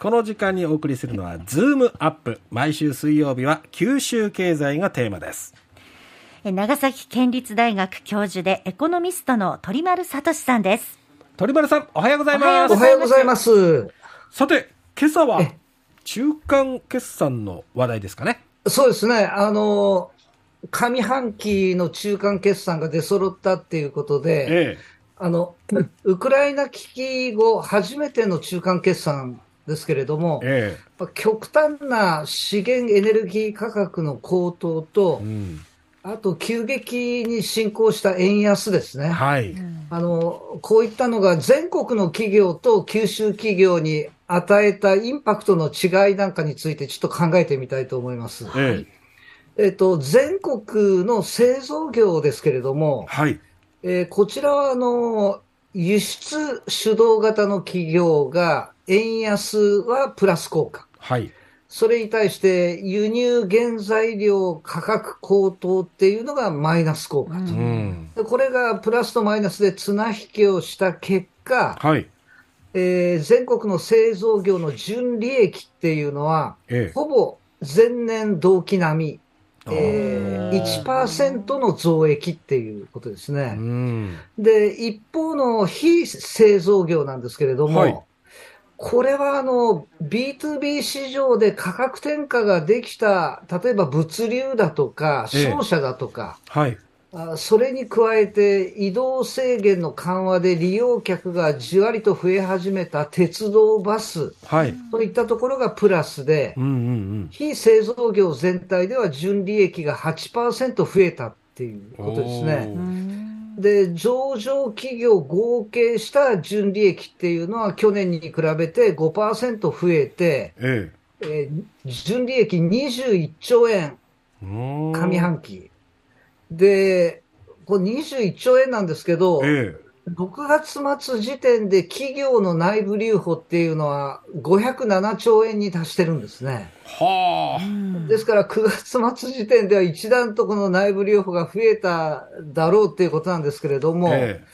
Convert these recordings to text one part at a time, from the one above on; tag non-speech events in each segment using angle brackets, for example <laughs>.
この時間にお送りするのは、ズームアップ。毎週水曜日は、九州経済がテーマです。長崎県立大学教授でエコノミストの鳥丸聡さんです。鳥丸さん、おはようございます。おはようございます。さて、今朝は、中間決算の話題ですかね。そうですね。あの、上半期の中間決算が出揃ったっていうことで、ええ、あの、ウクライナ危機後初めての中間決算ですけれども、ええ、極端な資源エネルギー価格の高騰と、うん、あと急激に進行した円安ですね、はい、あのこういったのが全国の企業と九州企業に与えたインパクトの違いなんかについて、ちょっと考えてみたいと思います。ええ。えっと、全国の製造業ですけれども、はい。えー、こちらはあの輸出主導型の企業が円安はプラス効果。はい。それに対して輸入原材料価格高騰っていうのがマイナス効果と。うん、これがプラスとマイナスで綱引きをした結果、はい。えー、全国の製造業の純利益っていうのは、ええ、ほぼ前年同期並み。えー、1%の増益っていうことですね。で、一方の非製造業なんですけれども、はい、これはあの、B2B 市場で価格転嫁ができた、例えば物流だとか、商社だとか、えはい、それに加えて移動制限の緩和で利用客がじわりと増え始めた鉄道、バス、はい、といったところがプラスで、うんうんうん、非製造業全体では純利益が8%増えたっていうことですね。で、上場企業合計した純利益っていうのは去年に比べて5%増えて、ええ。えー、純利益21兆円、上半期。で、これ21兆円なんですけど、ええ6月末時点で企業の内部留保っていうのは507兆円に達してるんですね。はあ。ですから9月末時点では一段とこの内部留保が増えただろうっていうことなんですけれども、ええ、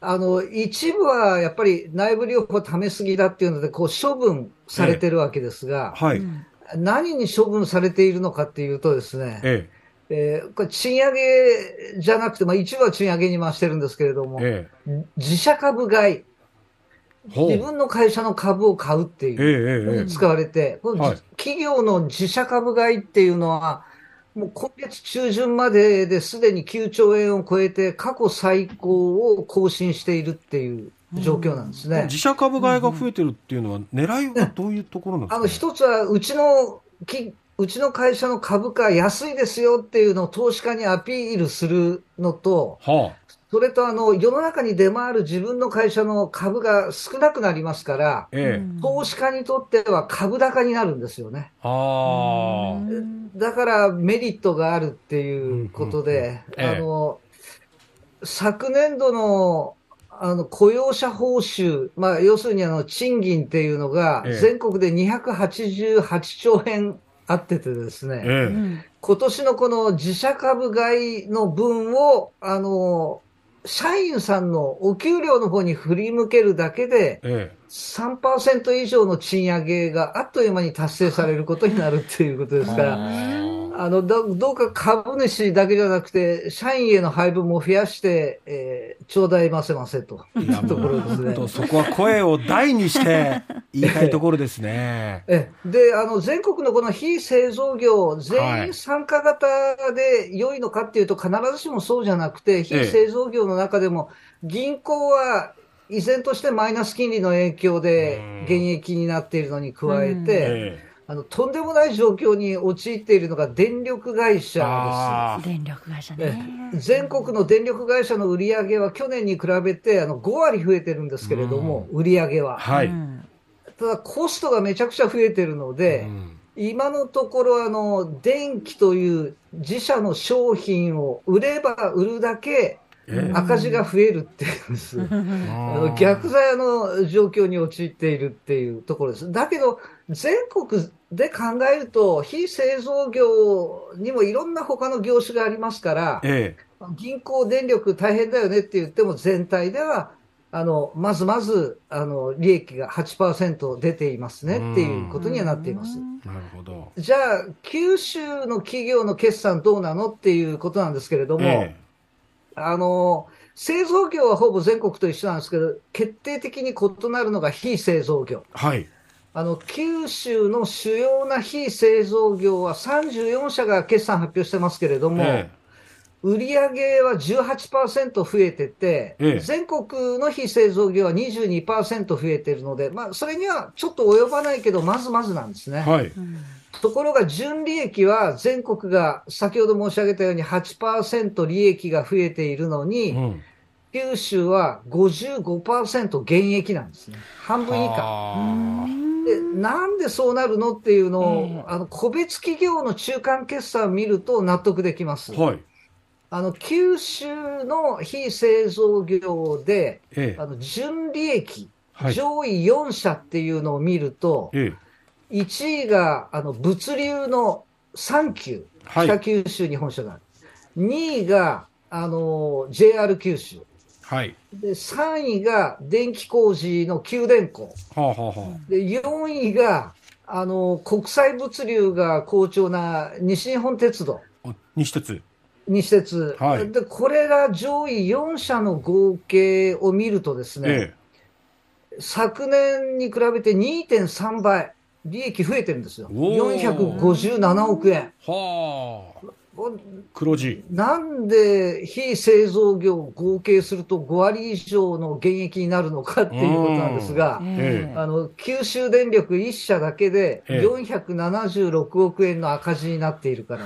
あの、一部はやっぱり内部留保ためすぎだっていうので、こう処分されてるわけですが、え、はい。何に処分されているのかっていうとですね、えええー、これ賃上げじゃなくて、まあ、一部は賃上げに回してるんですけれども、ええ、自社株買い、自分の会社の株を買うっていう、使われて、はい、企業の自社株買いっていうのは、もう今月中旬までですでに9兆円を超えて、過去最高を更新しているっていう状況なんですね、うん、自社株買いが増えてるっていうのは、狙いはどういうところなんですか、ね、あの一つは、うちのうちの会社の株価安いですよっていうのを投資家にアピールするのと、はあ、それとあの世の中に出回る自分の会社の株が少なくなりますから、ええ、投資家にとっては株高になるんですよね。はあ、だからメリットがあるっていうことで、あの昨年度のあの雇用者報酬、まあ、要するにあの賃金っていうのが、全国で288兆円あっててですね、ええ、今年のこの自社株買いの分を、あの、社員さんのお給料の方に振り向けるだけで、ええ、3%以上の賃上げがあっという間に達成されることになるっていうことですから、あのどどうか株主だけじゃなくて、社員への配分も増やして、えー、ちょうだいませませと。いうところですね。そこは声を大にして <laughs> 言いたいところですね。えであの全国のこの非製造業、全員参加型で良いのかっていうと、必ずしもそうじゃなくて、非製造業の中でも、銀行は依然としてマイナス金利の影響で現役になっているのに加えて、あのとんでもない状況に陥っているのが電力会社です。電力会社ね。全国の電力会社の売り上げは去年に比べてあの5割増えてるんですけれども、売り上げは。はい。ただコストがめちゃくちゃ増えてるので、今のところあの電気という自社の商品を売れば売るだけ赤字が増えるっていうんです。逆剤の状況に陥っているっていうところです。だけど、全国で考えると、非製造業にもいろんな他の業種がありますから、ええ、銀行、電力大変だよねって言っても、全体ではあの、まずまず、あの、利益が8%出ていますねっていうことにはなっています。なるほど。じゃあ、九州の企業の決算どうなのっていうことなんですけれども、えあの、製造業はほぼ全国と一緒なんですけど、決定的に異なるのが非製造業。はい。あの、九州の主要な非製造業は34社が決算発表してますけれども、ええ売上は18%増えてて、ええ、全国の非製造業は22%増えてるので、まあ、それにはちょっと及ばないけど、まずまずなんですね。はい、ところが、純利益は全国が先ほど申し上げたように8%利益が増えているのに、うん、九州は55%減益なんですね。半分以下。でなんでそうなるのっていうのを、えー、あの個別企業の中間決算を見ると納得できます。はい。あの九州の非製造業で、ええ、あの純利益、はい、上位4社っていうのを見ると、ええ、1位があの物流のサンキュー、北九州に本社がある、はい、2位があの JR 九州、はい、で3位が電気工事の九電工、はあはあ、で4位があの国際物流が好調な西日本鉄道。西鉄。西鉄、はい、でこれが上位4社の合計を見るとですね、ええ、昨年に比べて2.3倍、利益増えてるんですよ、457億円。はあ黒字。なんで非製造業を合計すると5割以上の減益になるのかっていうことなんですが、あの九州電力1社だけで476億円の赤字になっているから、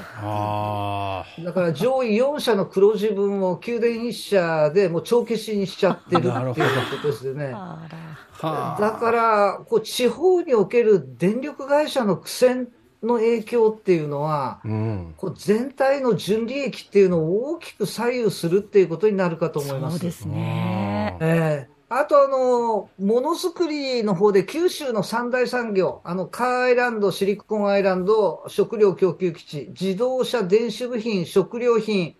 だから上位4社の黒字分を宮電1社でもう帳消しにしちゃってるっていうことですよね。<laughs> だからこう地方における電力会社の苦戦の影響っていうのは、うん、こう全体の純利益っていうのを大きく左右するっていうことになるかと思います。そうですね。えーあとあの、ものづくりの方で九州の三大産業、あの、カーアイランド、シリコンアイランド、食料供給基地、自動車、電子部品、食料品、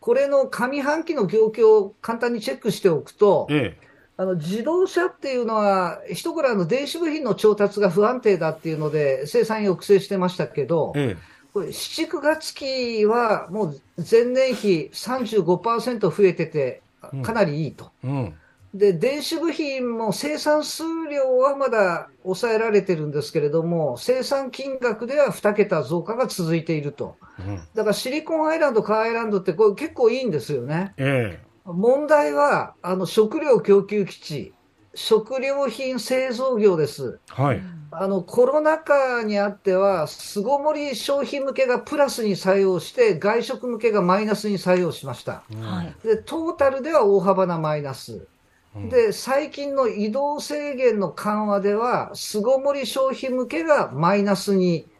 これの上半期の業況を簡単にチェックしておくと、ええあの自動車っていうのは、一頃あの電子部品の調達が不安定だっていうので、生産抑制してましたけど、ええ、これ7、9月期はもう前年比35%増えてて、かなりいいと。うんうんで、電子部品も生産数量はまだ抑えられてるんですけれども、生産金額では2桁増加が続いていると。うん、だからシリコンアイランド、カーアイランドってこれ結構いいんですよね。ええ問題は、あの、食料供給基地、食料品製造業です。はい。あの、コロナ禍にあっては、巣ごもり消費向けがプラスに作用して、外食向けがマイナスに作用しました。はい、で、トータルでは大幅なマイナス。で、最近の移動制限の緩和では、巣ごもり消費向けがマイナスに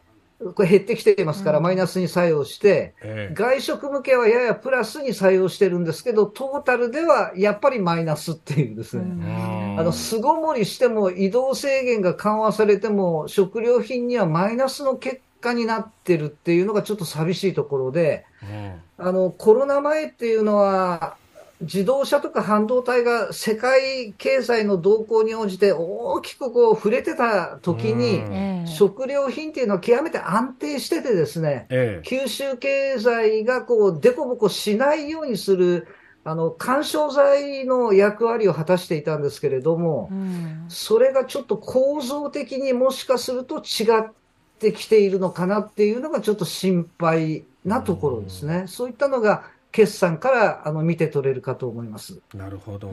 これ減ってきていますから、マイナスに作用して、外食向けはややプラスに作用してるんですけど、トータルではやっぱりマイナスっていうですね、あの巣ごもりしても移動制限が緩和されても、食料品にはマイナスの結果になってるっていうのがちょっと寂しいところで、あのコロナ前っていうのは、自動車とか半導体が世界経済の動向に応じて大きくこう触れてた時に、食料品っていうのは極めて安定しててですね、九州経済がこう、でこぼこしないようにする、あの、干渉剤の役割を果たしていたんですけれども、それがちょっと構造的にもしかすると違ってきているのかなっていうのがちょっと心配なところですね。そういったのが決算からあの見て取れるかと思います。なるほど。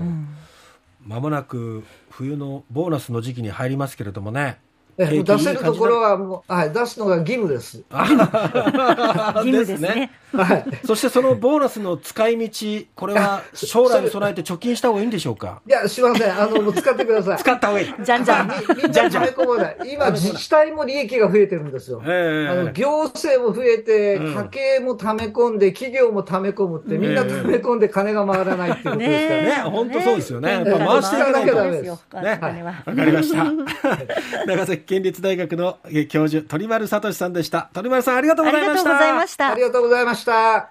ま、うん、もなく冬のボーナスの時期に入りますけれどもね。出せるところはもう、はい、出すのが義務です。義務ですね。はい。そしてそのボーナスの使い道、これは将来に備えて貯金した方がいいんでしょうか？いや、しません。あの、使ってください。使った方がいい。<laughs> じゃんじゃん。みんな溜め込まない。今、自治体も利益が増えてるんですよ。えー、あの行政も増えて、家計も溜め込んで、企業も溜め込むって、みんな溜め込んで金が回らないっていうことですからね。本当そうですよね。やっぱ回していかなきゃダメです。ね。わかりました。<laughs> 長崎県立大学の教授、鳥丸聡さんでした。鳥丸さん、ありがとうございました。ありがとうございました。ありがとうございました。